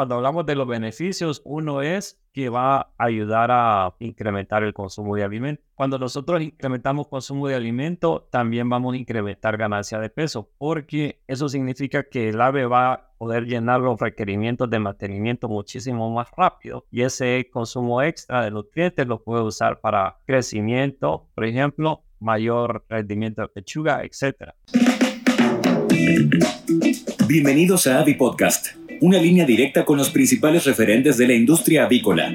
Cuando hablamos de los beneficios, uno es que va a ayudar a incrementar el consumo de alimentos. Cuando nosotros incrementamos consumo de alimento, también vamos a incrementar ganancia de peso, porque eso significa que el ave va a poder llenar los requerimientos de mantenimiento muchísimo más rápido y ese consumo extra de nutrientes lo puede usar para crecimiento, por ejemplo, mayor rendimiento de pechuga, etc. Bienvenidos a Avi Podcast, una línea directa con los principales referentes de la industria avícola.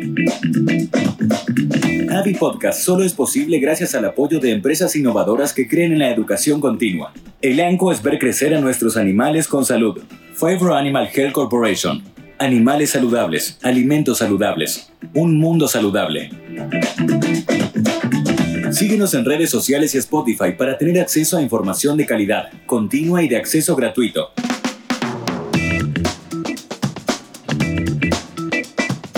Avi Podcast solo es posible gracias al apoyo de empresas innovadoras que creen en la educación continua. El ANCO es ver crecer a nuestros animales con salud. Favor Animal Health Corporation. Animales saludables, alimentos saludables, un mundo saludable. Síguenos en redes sociales y Spotify para tener acceso a información de calidad, continua y de acceso gratuito.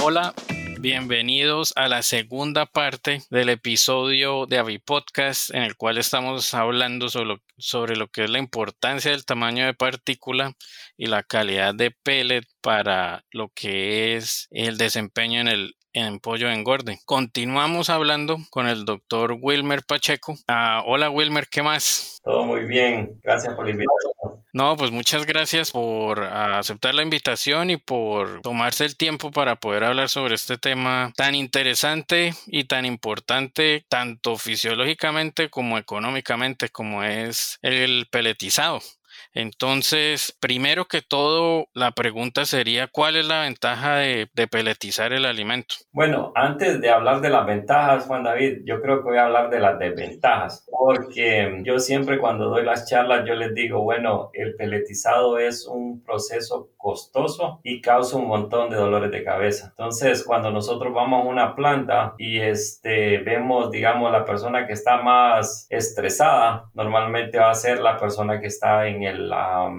Hola, bienvenidos a la segunda parte del episodio de Avi Podcast en el cual estamos hablando sobre lo, sobre lo que es la importancia del tamaño de partícula y la calidad de pellet para lo que es el desempeño en el en Pollo Engorde. Continuamos hablando con el doctor Wilmer Pacheco. Ah, hola Wilmer, ¿qué más? Todo muy bien, gracias por la invitación. No, pues muchas gracias por aceptar la invitación y por tomarse el tiempo para poder hablar sobre este tema tan interesante y tan importante, tanto fisiológicamente como económicamente, como es el peletizado. Entonces, primero que todo, la pregunta sería, ¿cuál es la ventaja de, peletizar el alimento? Bueno, antes de hablar de las ventajas, Juan David, yo creo que voy a hablar de las desventajas, porque yo siempre cuando doy las charlas, yo les digo, bueno, el peletizado es un proceso costoso y causa un montón de dolores de cabeza. Entonces, cuando nosotros vamos a una planta y este, vemos, digamos, la persona que está más estresada, normalmente va a ser la persona que está en el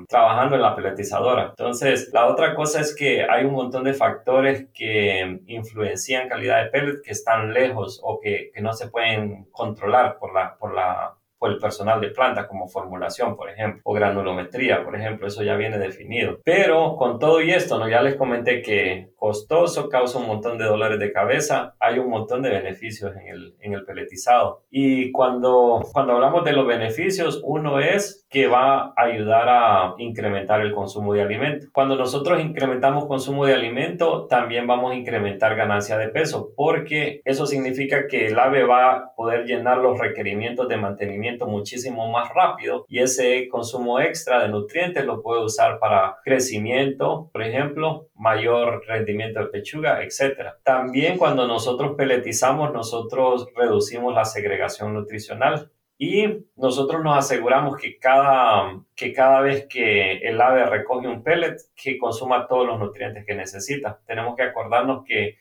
trabajando en la peletizadora. Entonces, la otra cosa es que hay un montón de factores que influencian calidad de pellet que están lejos o que, que no se pueden controlar por la, por la por el personal de planta, como formulación, por ejemplo, o granulometría, por ejemplo, eso ya viene definido. Pero con todo y esto, ¿no? ya les comenté que costoso, causa un montón de dolores de cabeza, hay un montón de beneficios en el, en el peletizado. Y cuando, cuando hablamos de los beneficios, uno es que va a ayudar a incrementar el consumo de alimento. Cuando nosotros incrementamos consumo de alimento, también vamos a incrementar ganancia de peso, porque eso significa que el ave va a poder llenar los requerimientos de mantenimiento muchísimo más rápido y ese consumo extra de nutrientes lo puede usar para crecimiento, por ejemplo, mayor rendimiento de pechuga, etc. También cuando nosotros peletizamos, nosotros reducimos la segregación nutricional y nosotros nos aseguramos que cada, que cada vez que el ave recoge un pellet, que consuma todos los nutrientes que necesita. Tenemos que acordarnos que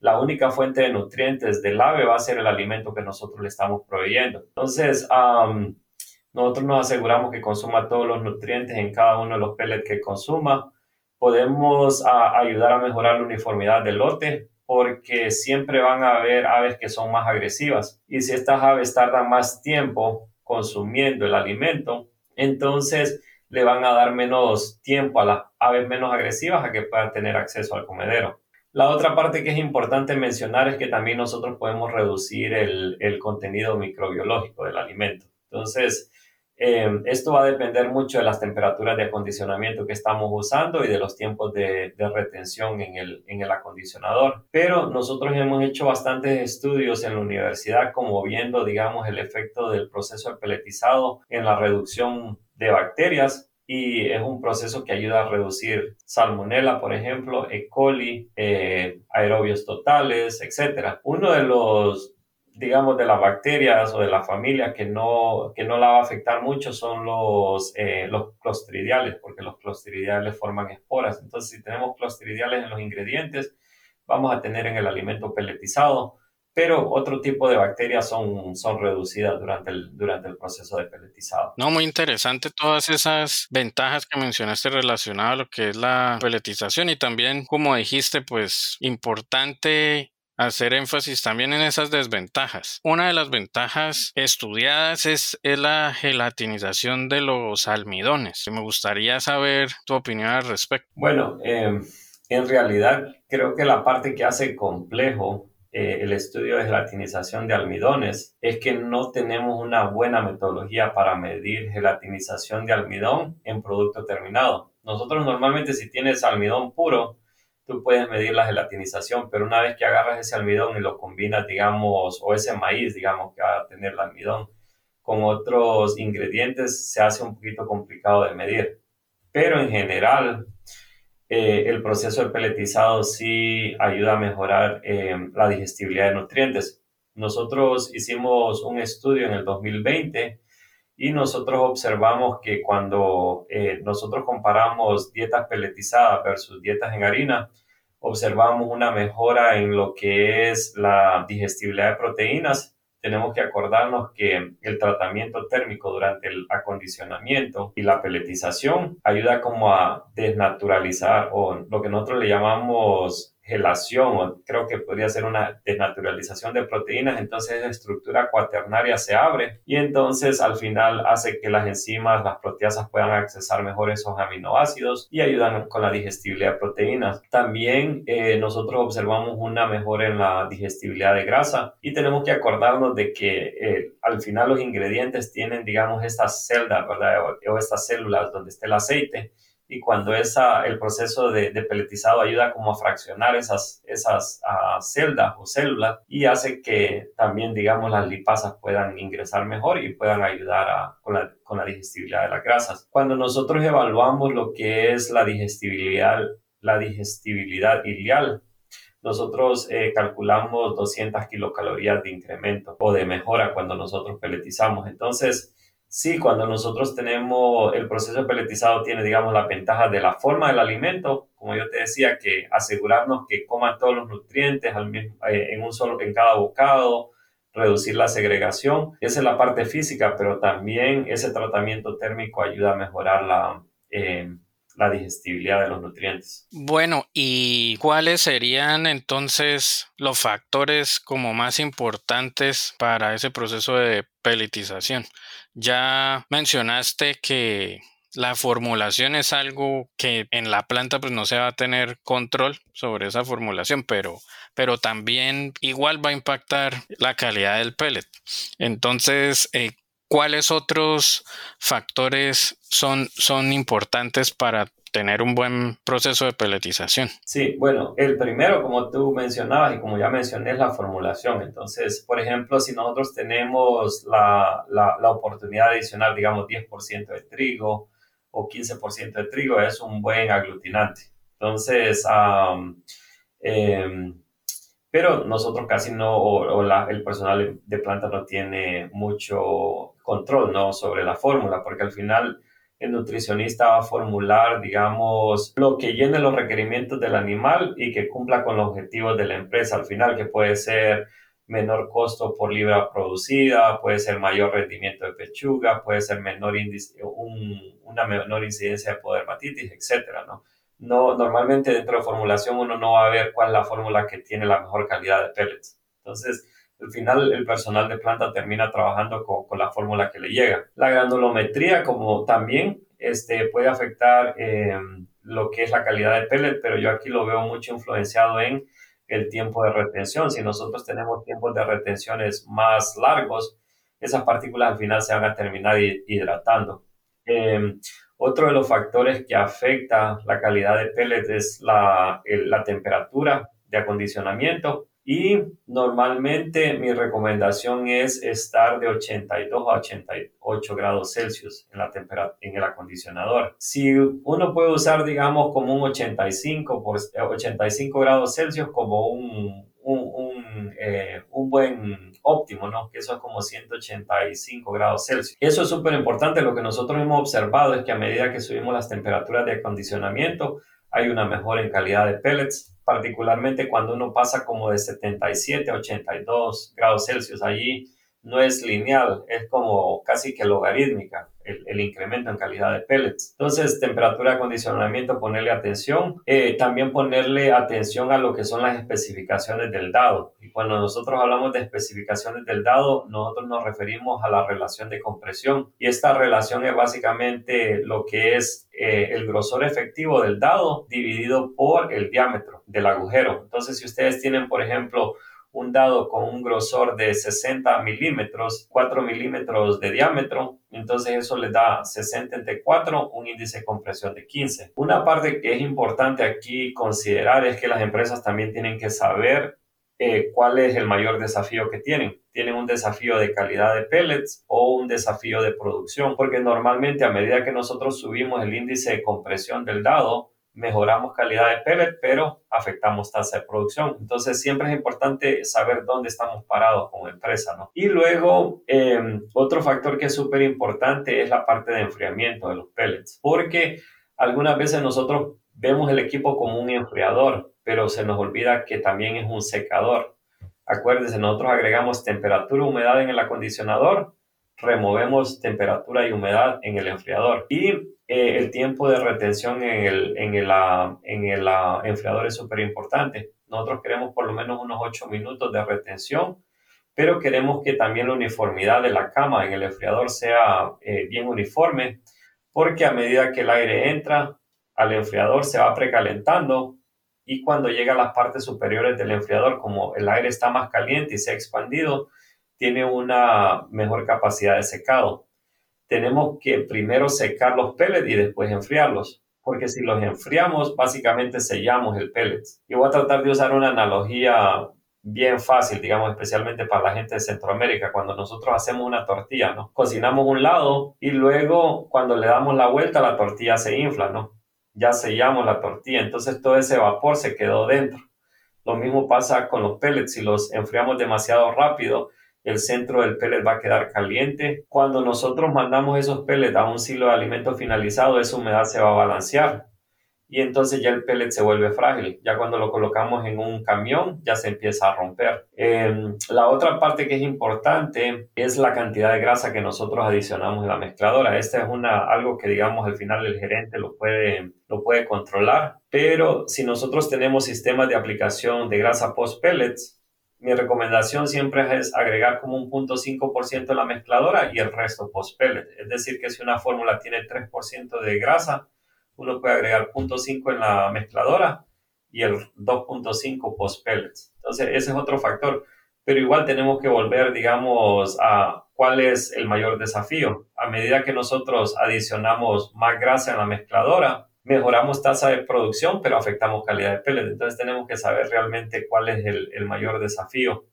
la única fuente de nutrientes del ave va a ser el alimento que nosotros le estamos proveyendo. Entonces, nosotros nos aseguramos que consuma todos los nutrientes en cada uno de los pellets que consuma. Podemos ayudar a mejorar la uniformidad del lote porque siempre van a haber aves que son más agresivas. Y si estas aves tardan más tiempo consumiendo el alimento, entonces le van a dar menos tiempo a las aves menos agresivas a que puedan tener acceso al comedero. La otra parte que es importante mencionar es que también nosotros podemos reducir el, el contenido microbiológico del alimento. Entonces, eh, esto va a depender mucho de las temperaturas de acondicionamiento que estamos usando y de los tiempos de, de retención en el, en el, acondicionador. Pero nosotros hemos hecho bastantes estudios en la universidad como viendo, digamos, el efecto del proceso de peletizado en la reducción de bacterias y es un proceso que ayuda a reducir salmonella, por ejemplo, E. coli, eh, aerobios totales, etc. Uno de los digamos, de las bacterias o de la familia que no, que no la va a afectar mucho son los, eh, los clostridiales, porque los clostridiales forman esporas. Entonces, si tenemos clostridiales en los ingredientes, vamos a tener en el alimento peletizado, pero otro tipo de bacterias son, son reducidas durante el, durante el proceso de peletizado. No, muy interesante todas esas ventajas que mencionaste relacionadas a lo que es la peletización y también, como dijiste, pues importante hacer énfasis también en esas desventajas. Una de las ventajas estudiadas es, la gelatinización de los almidones. Me gustaría saber tu opinión al respecto. Bueno, em, en realidad creo que la parte que hace complejo eh, el estudio de gelatinización de almidones es que no tenemos una buena metodología para medir gelatinización de almidón en producto terminado. Nosotros normalmente si tienes almidón puro, tú puedes medir la gelatinización, pero una vez que agarras ese almidón y lo combinas, digamos, o ese maíz, digamos, que va a tener el almidón, con otros ingredientes, se hace un poquito complicado de medir. Pero en general, eh, el proceso de peletizado sí ayuda a mejorar eh, la digestibilidad de nutrientes. Nosotros hicimos un estudio en el 2020 y nosotros observamos que cuando eh, nosotros comparamos dietas peletizadas versus dietas en harina, observamos una mejora en lo que es la digestibilidad de proteínas tenemos que acordarnos que el tratamiento térmico durante el acondicionamiento y la peletización ayuda como a desnaturalizar o lo que nosotros le llamamos gelación, o creo que podría ser una desnaturalización de proteínas, entonces la estructura cuaternaria se abre y entonces al final hace que las enzimas, las proteasas puedan accesar mejor esos aminoácidos y ayudan con la digestibilidad de proteínas. También eh, nosotros observamos una mejora en la digestibilidad de grasa y tenemos que acordarnos de que eh, al final los ingredientes tienen, digamos, estas celdas, ¿verdad? o estas células donde está el aceite y cuando esa, el proceso de, de, peletizado ayuda como a fraccionar esas, esas uh, celdas o células y hace que también, digamos, las lipasas puedan ingresar mejor y puedan ayudar a, con, la, con la digestibilidad de las grasas. Cuando nosotros evaluamos lo que es la digestibilidad, la digestibilidad ileal, nosotros eh, calculamos 200 kilocalorías de incremento o de mejora cuando nosotros peletizamos. Entonces, Sí, cuando nosotros tenemos el proceso peletizado, tiene, digamos, la ventaja de la forma del alimento, como yo te decía, que asegurarnos que coman todos los nutrientes eh, en un solo, en cada bocado, reducir la segregación. Esa es la parte física, pero también ese tratamiento térmico ayuda a mejorar la, eh, digestibilidad de los nutrientes. Bueno, ¿y cuáles serían entonces los factores como más importantes para ese proceso de peletización? Ya mencionaste que la formulación es algo que en la planta pues no se va a tener control sobre esa formulación, pero, pero también igual va a impactar la calidad del pellet. Entonces, eh, ¿cuáles otros factores son, son importantes para tener un buen proceso de peletización? Sí, bueno, el primero, como tú mencionabas y como ya mencioné, es la formulación. Entonces, por ejemplo, si nosotros tenemos la, la, oportunidad de adicionar, digamos, 10% de trigo o 15% de trigo, es un buen aglutinante. Entonces, em, pero nosotros casi no, o, el personal de planta no tiene mucho control, ¿no? Sobre la fórmula, porque al final el nutricionista va a formular, digamos, lo que llene los requerimientos del animal y que cumpla con los objetivos de la empresa al final, que puede ser menor costo por libra producida, puede ser mayor rendimiento de pechuga, puede ser menor una menor incidencia de podermatitis, etcétera, ¿no? No, normalmente dentro de formulación uno no va a ver cuál es la fórmula que tiene la mejor calidad de pellets. Entonces, al final el personal de planta termina trabajando con, la fórmula que le llega. La granulometría como también este, puede afectar em, lo que es la calidad de pellet, pero yo aquí lo veo mucho influenciado en el tiempo de retención. Si nosotros tenemos tiempos de retenciones más largos, esas partículas al final se van a terminar hidratando. Em, otro de los factores que afecta la calidad de pellet es la, la temperatura de acondicionamiento y normalmente mi recomendación es estar de 82 a 88 grados Celsius en, la en el acondicionador. Si uno puede usar, digamos, como un 85, por, 85 grados Celsius como un, un, eh, un, buen óptimo, ¿no? Que eso es como 185 grados Celsius. Eso es súper importante. Lo que nosotros hemos observado es que a medida que subimos las temperaturas de acondicionamiento, hay una mejora en calidad de pellets particularmente cuando uno pasa como de 77 a 82 grados Celsius. Allí no es lineal, es como casi que logarítmica el, incremento en calidad de pellets. Entonces, temperatura, acondicionamiento, ponerle atención. Eh, también ponerle atención a lo que son las especificaciones del dado. Y cuando nosotros hablamos de especificaciones del dado, nosotros nos referimos a la relación de compresión. Y esta relación es básicamente lo que es eh, el grosor efectivo del dado dividido por el diámetro del agujero. Entonces, si ustedes tienen, por ejemplo, un dado con un grosor de 60 milímetros, 4 milímetros de diámetro, entonces eso le da 60 entre 4, un índice de compresión de 15. Una parte que es importante aquí considerar es que las empresas también tienen que saber eh, cuál es el mayor desafío que tienen. Tienen un desafío de calidad de pellets o un desafío de producción, porque normalmente a medida que nosotros subimos el índice de compresión del dado, mejoramos calidad de pellet, pero afectamos tasa de producción. Entonces, siempre es importante saber dónde estamos parados como empresa, ¿no? Y luego, em, otro factor que es súper importante es la parte de enfriamiento de los pellets, porque algunas veces nosotros vemos el equipo como un enfriador, pero se nos olvida que también es un secador. Acuérdense, nosotros agregamos temperatura, humedad en el acondicionador, removemos temperatura y humedad en el enfriador. Y eh, el tiempo de retención en el, en el, ah, en el ah, enfriador es súper importante. Nosotros queremos por lo menos unos 8 minutos de retención, pero queremos que también la uniformidad de la cama en el enfriador sea eh, bien uniforme, porque a medida que el aire entra al enfriador se va precalentando y cuando llega a las partes superiores del enfriador, como el aire está más caliente y se ha expandido, tiene una mejor capacidad de secado. Tenemos que primero secar los pellets y después enfriarlos, porque si los enfriamos, básicamente sellamos el pellet. Y voy a tratar de usar una analogía bien fácil, digamos, especialmente para la gente de Centroamérica, cuando nosotros hacemos una tortilla, ¿no? Cocinamos un lado y luego cuando le damos la vuelta, la tortilla se infla, ¿no? Ya sellamos la tortilla, entonces todo ese vapor se quedó dentro. Lo mismo pasa con los pellets, si los enfriamos demasiado rápido, el centro del pellet va a quedar caliente. Cuando nosotros mandamos esos pellets a un silo de alimento finalizado, esa humedad se va a balancear y entonces ya el pellet se vuelve frágil. Ya cuando lo colocamos en un camión, ya se empieza a romper. Em, la otra parte que es importante es la cantidad de grasa que nosotros adicionamos en la mezcladora. Este es una, algo que, digamos, al final el gerente lo puede, lo puede controlar. Pero si nosotros tenemos sistemas de aplicación de grasa post-pellets, mi recomendación siempre es agregar como un 0.5% en la mezcladora y el resto post-pellet. Es decir, que si una fórmula tiene 3% de grasa, uno puede agregar 0.5 en la mezcladora y el 2.5 post-pellet. Entonces, ese es otro factor. Pero igual tenemos que volver, digamos, a cuál es el mayor desafío. A medida que nosotros adicionamos más grasa en la mezcladora, mejoramos tasa de producción, pero afectamos calidad de pellet. Entonces tenemos que saber realmente cuál es el, el, mayor desafío.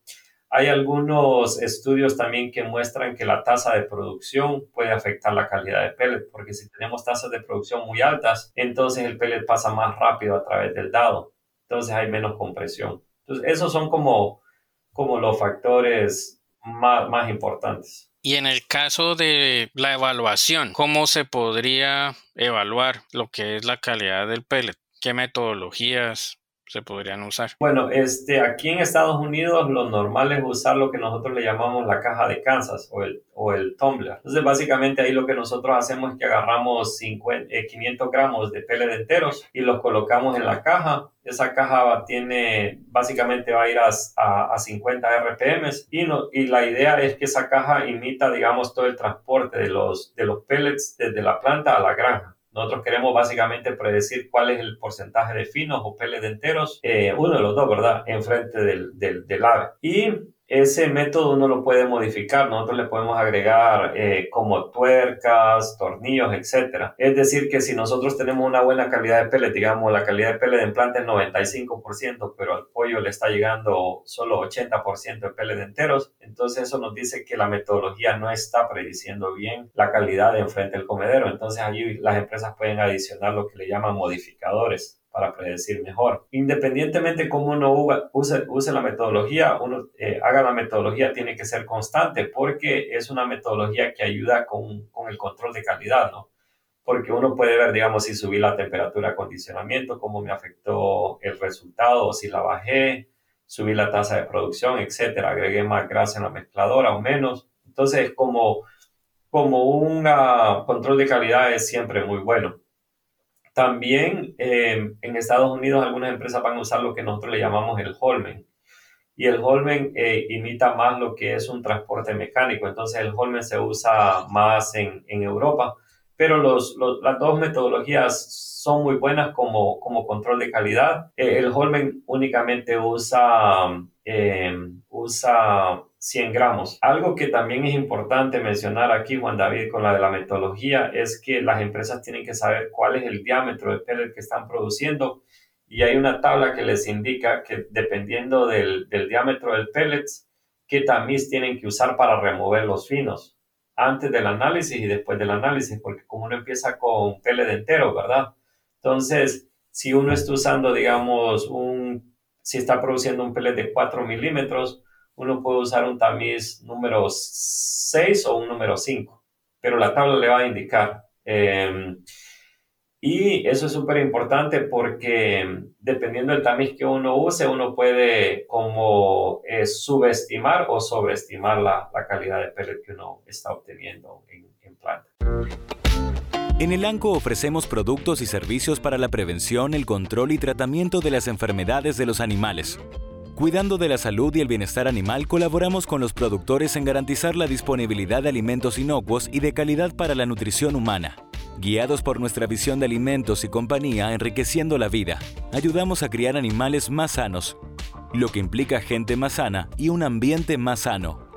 Hay algunos estudios también que muestran que la tasa de producción puede afectar la calidad de pellet, porque si tenemos tasas de producción muy altas, entonces el pellet pasa más rápido a través del dado. Entonces hay menos compresión. Entonces esos son como, como los factores más, más importantes. Y en el caso de la evaluación, ¿cómo se podría evaluar lo que es la calidad del pellet? ¿Qué metodologías se podrían usar? Bueno, este, aquí en Estados Unidos lo normal es usar lo que nosotros le llamamos la caja de Kansas o el, o el. Entonces, básicamente ahí lo que nosotros hacemos es que agarramos 500 500 eh, gramos de pellet enteros y los colocamos en la caja. Esa caja tiene, básicamente va a ir a, a, 50 RPM y, no, y la idea es que esa caja imita, digamos, todo el transporte de los, de los pellets desde la planta a la granja. Nosotros queremos básicamente predecir cuál es el porcentaje de finos o peles de enteros, eh, uno de los dos, ¿verdad?, enfrente del, del, del ave. Y ese método uno lo puede modificar, nosotros le podemos agregar eh, como tuercas, tornillos, etc. Es decir, que si nosotros tenemos una buena calidad de pellet, digamos la calidad de pellet de implante es 95%, pero al pollo le está llegando solo 80% de pellet enteros, entonces eso nos dice que la metodología no está prediciendo bien la calidad de enfrente del comedero. Entonces allí las empresas pueden adicionar lo que le llaman modificadores para predecir mejor. Independientemente cómo uno use, la metodología, uno eh, haga la metodología, tiene que ser constante porque es una metodología que ayuda con, con el control de calidad, ¿no? Porque uno puede ver, digamos, si subí la temperatura de acondicionamiento, cómo me afectó el resultado, si la bajé, subí la tasa de producción, etcétera, agregué más grasa en la mezcladora o menos. Entonces, como, como un control de calidad es siempre muy bueno. También eh, en Estados Unidos algunas empresas van a usar lo que nosotros le llamamos el Holmen. Y el Holmen eh, imita más lo que es un transporte mecánico. Entonces el Holmen se usa más en, en Europa. Pero los, las dos metodologías son muy buenas como, como control de calidad. Eh, el Holmen únicamente usa, usa 100 gramos. Algo que también es importante mencionar aquí, Juan David, con la de la metodología, es que las empresas tienen que saber cuál es el diámetro de pellet que están produciendo y hay una tabla que les indica que dependiendo del, diámetro del pellet, qué tamiz tienen que usar para remover los finos antes del análisis y después del análisis, porque como uno empieza con pellet entero, ¿verdad? Entonces, si uno está usando, digamos, un, si está produciendo un pellet de 4 milímetros, uno puede usar un tamiz número 6 o un número 5, pero la tabla le va a indicar. Em, y eso es súper importante porque dependiendo del tamiz que uno use, uno puede como eh, subestimar o sobreestimar la, calidad de pellet que uno está obteniendo en, en planta. En el ANCO ofrecemos productos y servicios para la prevención, el control y tratamiento de las enfermedades de los animales. Cuidando de la salud y el bienestar animal, colaboramos con los productores en garantizar la disponibilidad de alimentos inocuos y de calidad para la nutrición humana. Guiados por nuestra visión de alimentos y compañía enriqueciendo la vida, ayudamos a criar animales más sanos, lo que implica gente más sana y un ambiente más sano.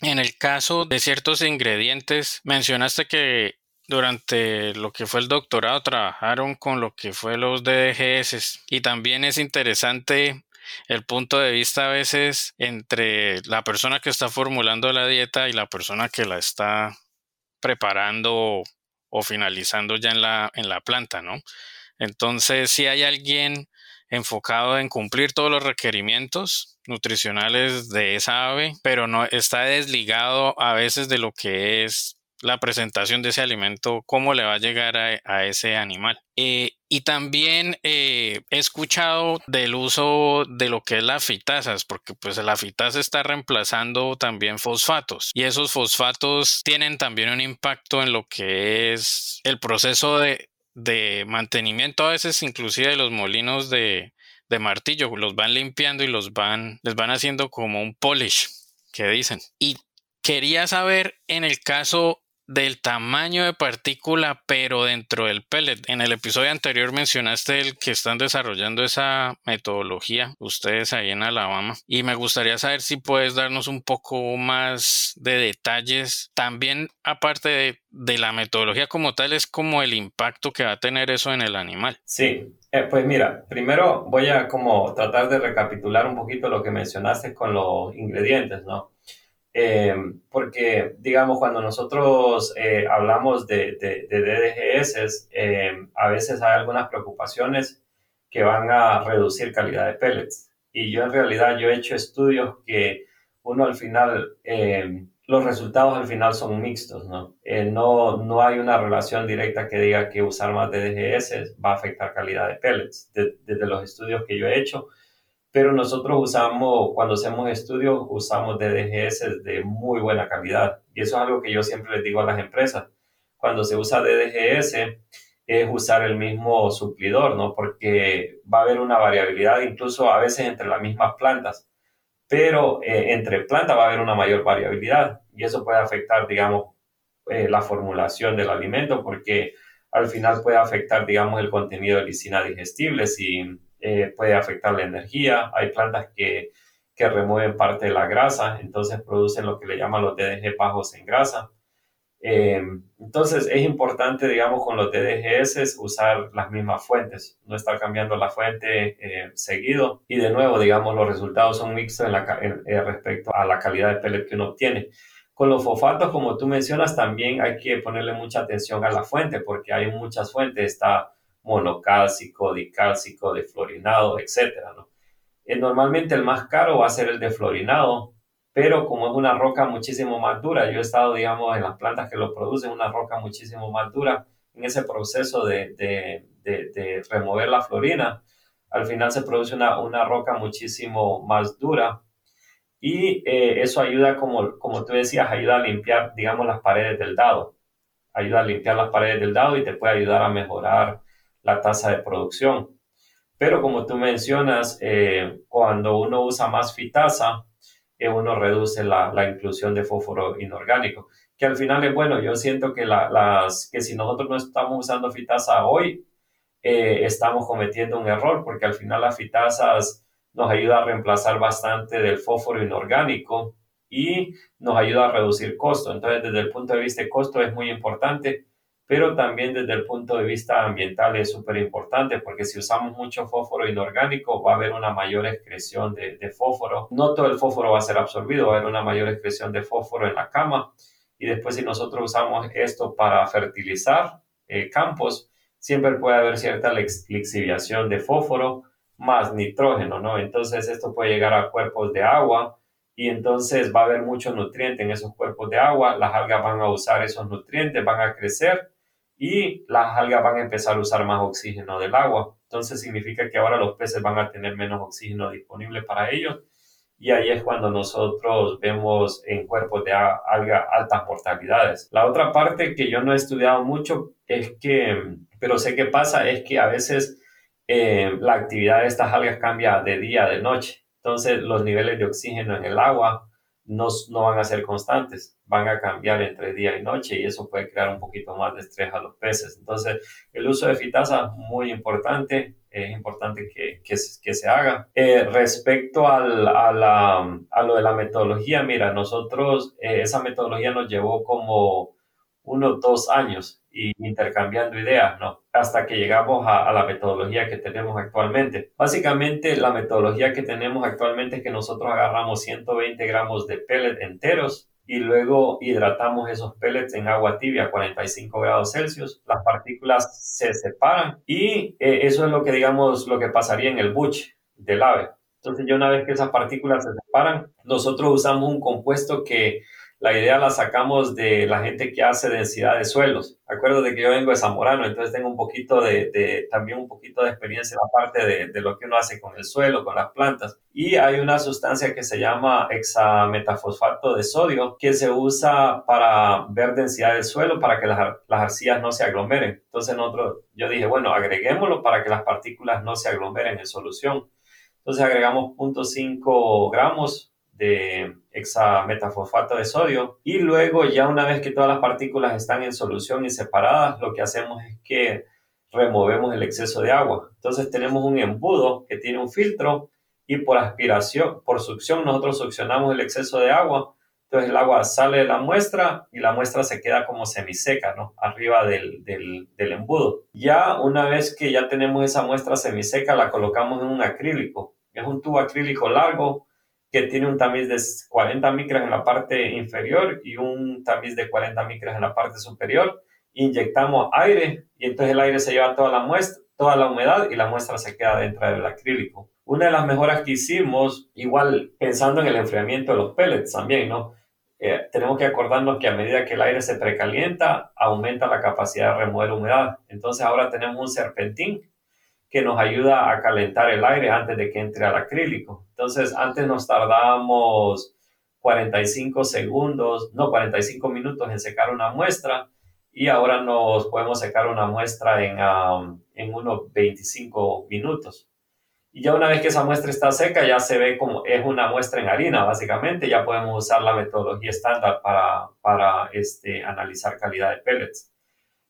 En el caso de ciertos ingredientes, mencionaste que durante lo que fue el doctorado trabajaron con lo que fue los DDGS y también es interesante el punto de vista a veces entre la persona que está formulando la dieta y la persona que la está preparando o finalizando ya en la, en la planta, ¿no? Entonces, si hay alguien enfocado en cumplir todos los requerimientos nutricionales de esa ave, pero no está desligado a veces de lo que es la presentación de ese alimento, cómo le va a llegar a, ese animal. Eh, y también eh, he escuchado del uso de lo que es la fitasas, porque pues la fitasa está reemplazando también fosfatos y esos fosfatos tienen también un impacto en lo que es el proceso de, de mantenimiento a veces inclusive de los molinos de, de martillo, los van limpiando y los van, les van haciendo como un polish que dicen. Y quería saber en el caso del tamaño de partícula, pero dentro del pellet. En el episodio anterior mencionaste el que están desarrollando esa metodología, ustedes ahí en Alabama, y me gustaría saber si puedes darnos un poco más de detalles. También, aparte de, la metodología como tal, es como el impacto que va a tener eso en el animal. Sí, eh, pues mira, primero voy a como tratar de recapitular un poquito lo que mencionaste con los ingredientes, ¿no? Eh, porque, digamos, cuando nosotros eh, hablamos de, de, DDGS, eh, a veces hay algunas preocupaciones que van a reducir calidad de pellets. Y yo en realidad, yo he hecho estudios que uno al final, los resultados al final son mixtos, ¿no? no, no hay una relación directa que diga que usar más DDGS va a afectar calidad de pellets. desde los estudios que yo he hecho, pero nosotros usamos, cuando hacemos estudios, usamos DDGS de muy buena calidad. Y eso es algo que yo siempre les digo a las empresas. Cuando se usa DDGS, es usar el mismo suplidor, ¿no? Porque va a haber una variabilidad incluso a veces entre las mismas plantas, pero eh, entre plantas va a haber una mayor variabilidad y eso puede afectar, digamos, eh, la formulación del alimento porque al final puede afectar, digamos, el contenido de lisina digestible si eh, puede afectar la energía. Hay plantas que, que, remueven parte de la grasa, entonces producen lo que le llaman los DDG bajos en grasa. Eh, entonces es importante, digamos, con los DDGS usar las mismas fuentes, no estar cambiando la fuente eh, seguido. Y de nuevo, digamos, los resultados son mixtos en la, respecto a la calidad de pellet que uno obtiene. Con los fosfatos, como tú mencionas, también hay que ponerle mucha atención a la fuente porque hay muchas fuentes. Está monocálcico, dicálcico, deflorinado, etcétera, ¿no? Eh, normalmente el más caro va a ser el deflorinado, pero como es una roca muchísimo más dura, yo he estado, digamos, en las plantas que lo producen, una roca muchísimo más dura, en ese proceso de, remover la florina, al final se produce una, una roca muchísimo más dura y eh, eso ayuda, como, como tú decías, ayuda a limpiar, digamos, las paredes del dado. Ayuda a limpiar las paredes del dado y te puede ayudar a mejorar la tasa de producción. Pero como tú mencionas, eh, cuando uno usa más fitasa, eh, uno reduce la, la, inclusión de fósforo inorgánico, que al final es bueno. Yo siento que, las, que si nosotros no estamos usando fitasa hoy, eh, estamos cometiendo un error, porque al final las fitasas nos ayuda a reemplazar bastante del fósforo inorgánico y nos ayuda a reducir costo. Entonces, desde el punto de vista de costo es muy importante pero también desde el punto de vista ambiental es súper importante porque si usamos mucho fósforo inorgánico va a haber una mayor excreción de, fósforo. No todo el fósforo va a ser absorbido, va a haber una mayor excreción de fósforo en la cama y después si nosotros usamos esto para fertilizar eh, campos, siempre puede haber cierta lixiviación de fósforo más nitrógeno, ¿no? Entonces esto puede llegar a cuerpos de agua y entonces va a haber mucho nutriente en esos cuerpos de agua, las algas van a usar esos nutrientes, van a crecer y las algas van a empezar a usar más oxígeno del agua. Entonces significa que ahora los peces van a tener menos oxígeno disponible para ellos y ahí es cuando nosotros vemos en cuerpos de alga altas mortalidades. La otra parte que yo no he estudiado mucho es que, pero sé que pasa, es que a veces eh, la actividad de estas algas cambia de día a de noche. Entonces los niveles de oxígeno en el agua no, no van a ser constantes, van a cambiar entre día y noche y eso puede crear un poquito más de estrés a los peces. Entonces, el uso de fitasa muy importante, es importante que, que, que se haga. Eh, respecto al, a, la, a, lo de la metodología, mira, nosotros, eh, esa metodología nos llevó como unos dos años y intercambiando ideas, ¿no? Hasta que llegamos a, la metodología que tenemos actualmente. Básicamente, la metodología que tenemos actualmente es que nosotros agarramos 120 gramos de pellet enteros y luego hidratamos esos pellets en agua tibia a 45 grados Celsius. Las partículas se separan y eh, eso es lo que, digamos, lo que pasaría en el buche del ave. Entonces, ya una vez que esas partículas se separan, nosotros usamos un compuesto que la idea la sacamos de la gente que hace densidad de suelos. Acuerdo de que yo vengo de Zamorano, entonces tengo un poquito de, también un poquito de experiencia en la parte de, lo que uno hace con el suelo, con las plantas. Y hay una sustancia que se llama hexametafosfato de sodio que se usa para ver densidad del suelo para que las, las arcillas no se aglomeren. Entonces nosotros, yo dije, bueno, agreguémoslo para que las partículas no se aglomeren en solución. Entonces agregamos 0.5 gramos de hexametafosfato de sodio y luego ya una vez que todas las partículas están en solución y separadas, lo que hacemos es que removemos el exceso de agua. Entonces tenemos un embudo que tiene un filtro y por aspiración, por succión, nosotros succionamos el exceso de agua. Entonces el agua sale de la muestra y la muestra se queda como semiseca, ¿no? Arriba del, del, del embudo. Ya una vez que ya tenemos esa muestra semiseca, la colocamos en un acrílico. Es un tubo acrílico largo que tiene un tamiz de 40 micras en la parte inferior y un tamiz de 40 micras en la parte superior. Inyectamos aire y entonces el aire se lleva toda la muestra, toda la humedad y la muestra se queda dentro del acrílico. Una de las mejoras que hicimos, igual pensando en el enfriamiento de los pellets también, ¿no? Eh, tenemos que acordarnos que a medida que el aire se precalienta, aumenta la capacidad de remover humedad. Entonces ahora tenemos un serpentín que nos ayuda a calentar el aire antes de que entre al acrílico. Entonces, antes nos tardábamos 45 segundos, no, 45 minutos en secar una muestra y ahora nos podemos secar una muestra en, um, en unos 25 minutos. Y ya una vez que esa muestra está seca, ya se ve como es una muestra en harina, básicamente. Ya podemos usar la metodología estándar para, para este, analizar calidad de pellets.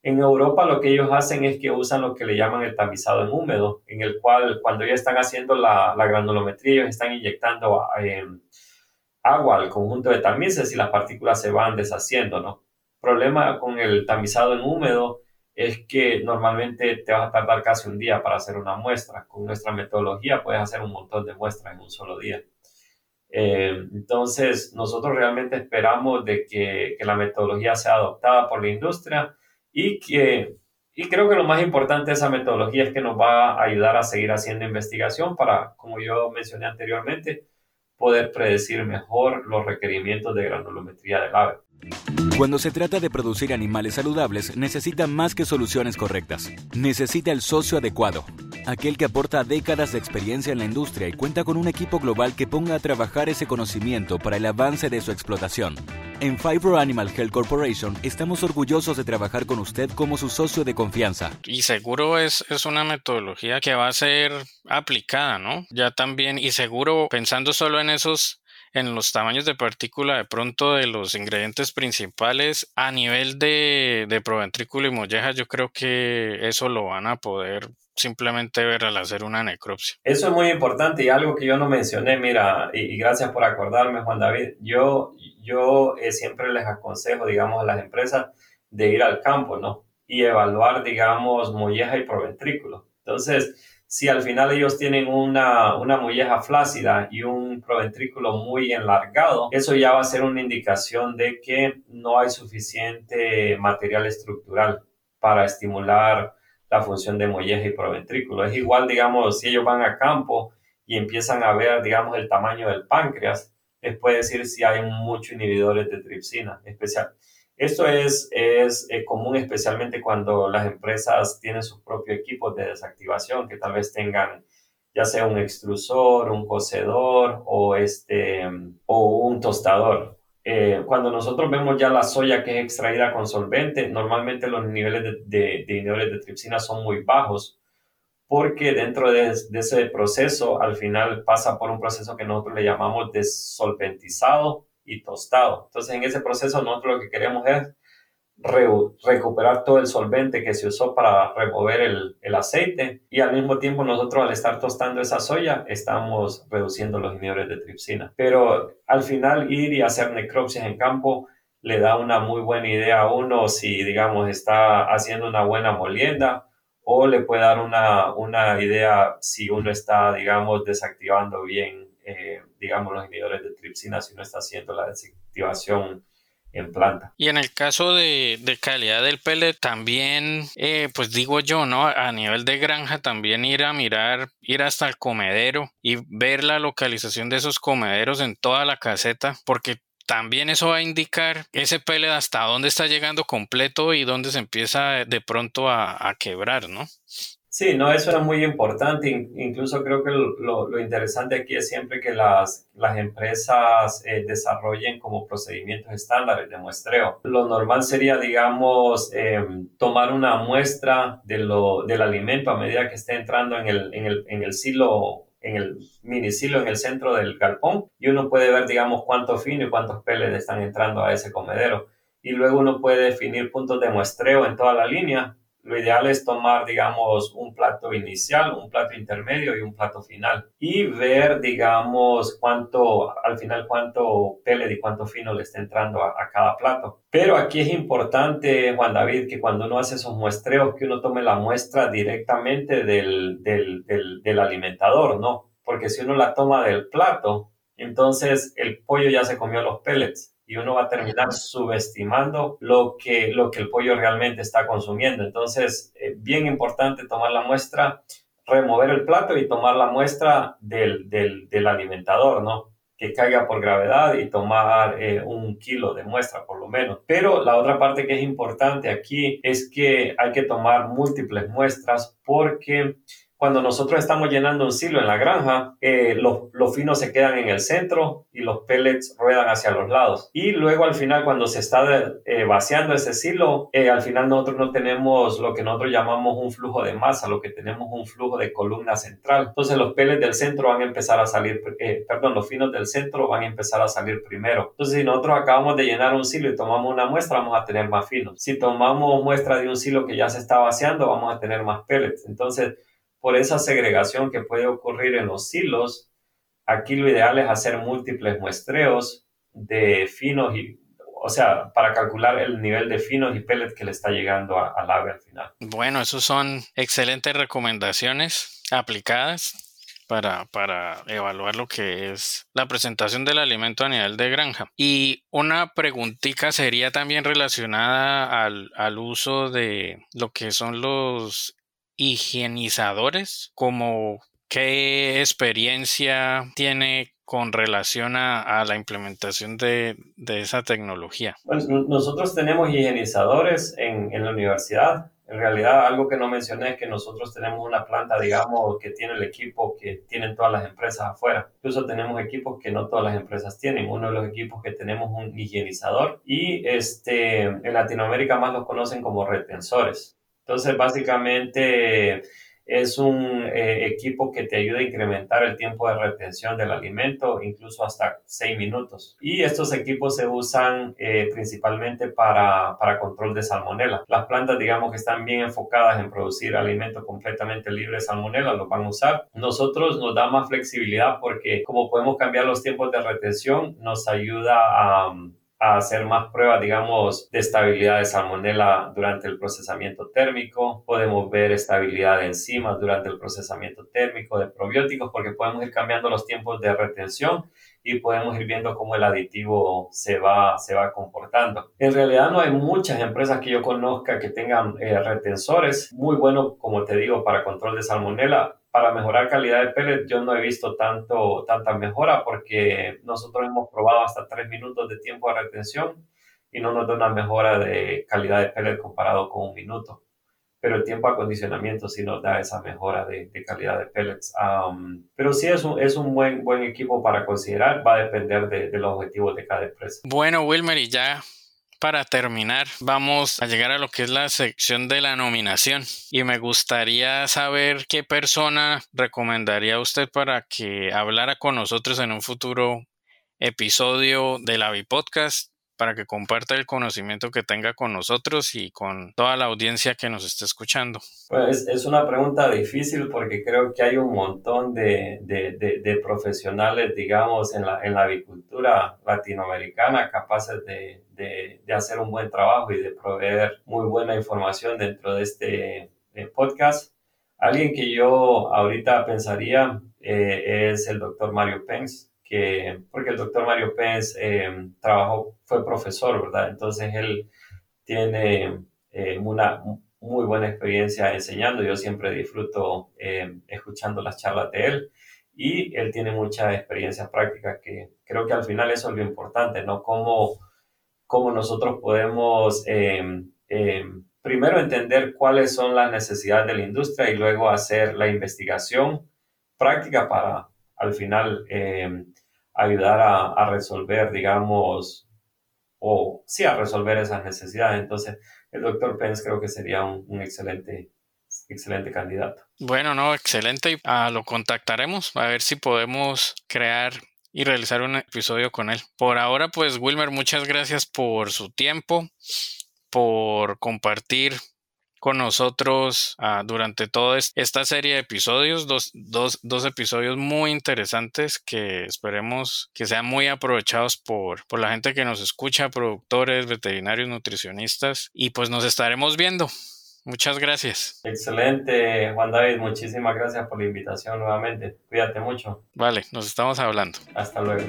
En Europa lo que ellos hacen es que usan lo que le llaman el tamizado en húmedo, en el cual cuando ya están haciendo la, granulometría, ellos están inyectando em, agua al conjunto de tamices y las partículas se van deshaciendo, ¿no? Problema con el tamizado en húmedo es que normalmente te vas a tardar casi un día para hacer una muestra. Con nuestra metodología puedes hacer un montón de muestras en un solo día. Em, entonces, nosotros realmente esperamos de que, que la metodología sea adoptada por la industria y que y creo que lo más importante de esa metodología es que nos va a ayudar a seguir haciendo investigación para, como yo mencioné anteriormente, poder predecir mejor los requerimientos de granulometría del ave. Cuando se trata de producir animales saludables, necesita más que soluciones correctas. Necesita el socio adecuado, aquel que aporta décadas de experiencia en la industria y cuenta con un equipo global que ponga a trabajar ese conocimiento para el avance de su explotación. En Fibro Animal Health Corporation estamos orgullosos de trabajar con usted como su socio de confianza. Y seguro es, es una metodología que va a ser aplicada, ¿no? Ya también, y seguro pensando solo en esos en los tamaños de partícula de pronto de los ingredientes principales a nivel de, de proventrículo y molleja yo creo que eso lo van a poder simplemente ver al hacer una necropsia. Eso es muy importante y algo que yo no mencioné, mira, y, gracias por acordarme Juan David, yo, yo eh, siempre les aconsejo, digamos, a las empresas de ir al campo, ¿no? Y evaluar, digamos, molleja y proventrículo. Entonces, si al final ellos tienen una, una molleja flácida y un proventrículo muy enlargado, eso ya va a ser una indicación de que no hay suficiente material estructural para estimular la función de molleja y proventrículo. Es igual, digamos, si ellos van a campo y empiezan a ver, digamos, el tamaño del páncreas, les puede decir si hay muchos inhibidores de tripsina especial. Esto es, es eh, común especialmente cuando las empresas tienen sus propios equipos de desactivación, que tal vez tengan ya sea un extrusor, un cocedor o, este, o un tostador. Eh, cuando nosotros vemos ya la soya que es extraída con solvente, normalmente los niveles de, de, inhibidores de tripsina son muy bajos porque dentro de, de, ese proceso al final pasa por un proceso que nosotros le llamamos desolventizado y tostado. Entonces, en ese proceso nosotros lo que queremos es recuperar todo el solvente que se usó para remover el, el, aceite y al mismo tiempo nosotros al estar tostando esa soya estamos reduciendo los inhibidores de tripsina. Pero al final ir y hacer necropsias en campo le da una muy buena idea a uno si digamos está haciendo una buena molienda o le puede dar una, una idea si uno está digamos desactivando bien eh, digamos, los inhibidores de tripsina si no está haciendo la desactivación en planta. Y en el caso de, calidad del pellet, también, eh, pues digo yo, ¿no? A nivel de granja, también ir a mirar, ir hasta el comedero y ver la localización de esos comederos en toda la caseta, porque también eso va a indicar ese pellet hasta dónde está llegando completo y dónde se empieza de pronto a, a quebrar, ¿no? Sí, no, eso es muy importante. Incluso creo que lo, interesante aquí es siempre que las, las empresas eh, desarrollen como procedimientos estándares de muestreo. Lo normal sería, digamos, em, tomar una muestra de lo, del alimento a medida que esté entrando en el, en el, en el silo en el mini silo en el centro del galpón y uno puede ver, digamos, cuánto fino y cuántos pellets están entrando a ese comedero. Y luego uno puede definir puntos de muestreo en toda la línea lo ideal es tomar, digamos, un plato inicial, un plato intermedio y un plato final y ver, digamos, cuánto, al final, cuánto pellet y cuánto fino le está entrando a, cada plato. Pero aquí es importante, Juan David, que cuando uno hace esos muestreos, que uno tome la muestra directamente del, del, del, del alimentador, ¿no? Porque si uno la toma del plato, entonces el pollo ya se comió los pellets y uno va a terminar subestimando lo que, lo que el pollo realmente está consumiendo. Entonces, eh, bien importante tomar la muestra, remover el plato y tomar la muestra del, del, del alimentador, ¿no? que caiga por gravedad y tomar eh, un kilo de muestra por lo menos. Pero la otra parte que es importante aquí es que hay que tomar múltiples muestras porque cuando nosotros estamos llenando un silo en la granja, eh, los, los, finos se quedan en el centro y los pellets ruedan hacia los lados. Y luego al final, cuando se está eh, vaciando ese silo, eh, al final nosotros no tenemos lo que nosotros llamamos un flujo de masa, lo que tenemos un flujo de columna central. Entonces los pellets del centro van a empezar a salir, perdón, los finos del centro van a empezar a salir primero. Entonces si nosotros acabamos de llenar un silo y tomamos una muestra, vamos a tener más finos. Si tomamos muestra de un silo que ya se está vaciando, vamos a tener más pellets. Entonces, por esa segregación que puede ocurrir en los silos, aquí lo ideal es hacer múltiples muestreos de finos y o sea, para calcular el nivel de finos y pellet que le está llegando al ave al final. Bueno, esas son excelentes recomendaciones aplicadas para, para, evaluar lo que es la presentación del alimento a nivel de granja. Y una preguntita sería también relacionada al, al uso de lo que son los higienizadores, como qué experiencia tiene con relación a, la implementación de, esa tecnología? Pues nosotros tenemos higienizadores en, en la universidad en realidad, algo que no mencioné es que nosotros tenemos una planta, digamos, que tiene el equipo que tienen todas las empresas afuera. Incluso tenemos equipos que no todas las empresas tienen. Uno de los equipos que tenemos un higienizador y este, en Latinoamérica más los conocen como retensores. Entonces, básicamente es un eh, equipo que te ayuda a incrementar el tiempo de retención del alimento, incluso hasta 6 minutos. Y estos equipos se usan eh, principalmente para, para control de salmonela. Las plantas, digamos que están bien enfocadas en producir alimento completamente libre de salmonela, lo van a usar. Nosotros nos da más flexibilidad porque como podemos cambiar los tiempos de retención, nos ayuda a a hacer más pruebas, digamos, de estabilidad de salmonela durante el procesamiento térmico. Podemos ver estabilidad de enzimas durante el procesamiento térmico, de probióticos, porque podemos ir cambiando los tiempos de retención y podemos ir viendo cómo el aditivo se va, se va comportando. En realidad no hay muchas empresas que yo conozca que tengan eh, retensores muy buenos, como te digo, para control de salmonela para mejorar calidad de pellet yo no he visto tanto, tanta mejora porque nosotros hemos probado hasta tres minutos de tiempo de retención y no nos da una mejora de calidad de pellet comparado con un minuto. Pero el tiempo de acondicionamiento sí nos da esa mejora de, calidad de pellets. pero sí es un, es un buen, buen equipo para considerar, va a depender de, de los objetivos de cada empresa. Bueno, Wilmer, y ya para terminar, vamos a llegar a lo que es la sección de la nominación. Y me gustaría saber qué persona recomendaría usted para que hablara con nosotros en un futuro episodio de la Bipodcast para que comparta el conocimiento que tenga con nosotros y con toda la audiencia que nos esté escuchando? Pues es una pregunta difícil porque creo que hay un montón de, de, de, profesionales, digamos, en la, en la avicultura latinoamericana capaces de, hacer un buen trabajo y de proveer muy buena información dentro de este podcast. Alguien que yo ahorita pensaría eh, es el doctor Mario Pence que, porque el doctor Mario Pence eh, trabajó, fue profesor, ¿verdad? Entonces él tiene eh, una muy buena experiencia enseñando. Yo siempre disfruto eh, escuchando las charlas de él y él tiene mucha experiencia práctica que creo que al final eso es lo importante, ¿no? Cómo, cómo nosotros podemos primero entender cuáles son las necesidades de la industria y luego hacer la investigación práctica para al final ayudar a, resolver, digamos, o sí, a resolver esas necesidades. Entonces, el doctor Pence creo que sería un, excelente excelente candidato. Bueno, no, excelente. Ah, lo contactaremos a ver si podemos crear y realizar un episodio con él. Por ahora, pues Wilmer, muchas gracias por su tiempo, por compartir con nosotros ah, durante toda esta serie de episodios, dos, dos, dos, episodios muy interesantes que esperemos que sean muy aprovechados por, por la gente que nos escucha, productores, veterinarios, nutricionistas, y pues nos estaremos viendo. Muchas gracias. Excelente, Juan David. Muchísimas gracias por la invitación nuevamente. Cuídate mucho. Vale, nos estamos hablando. Hasta luego.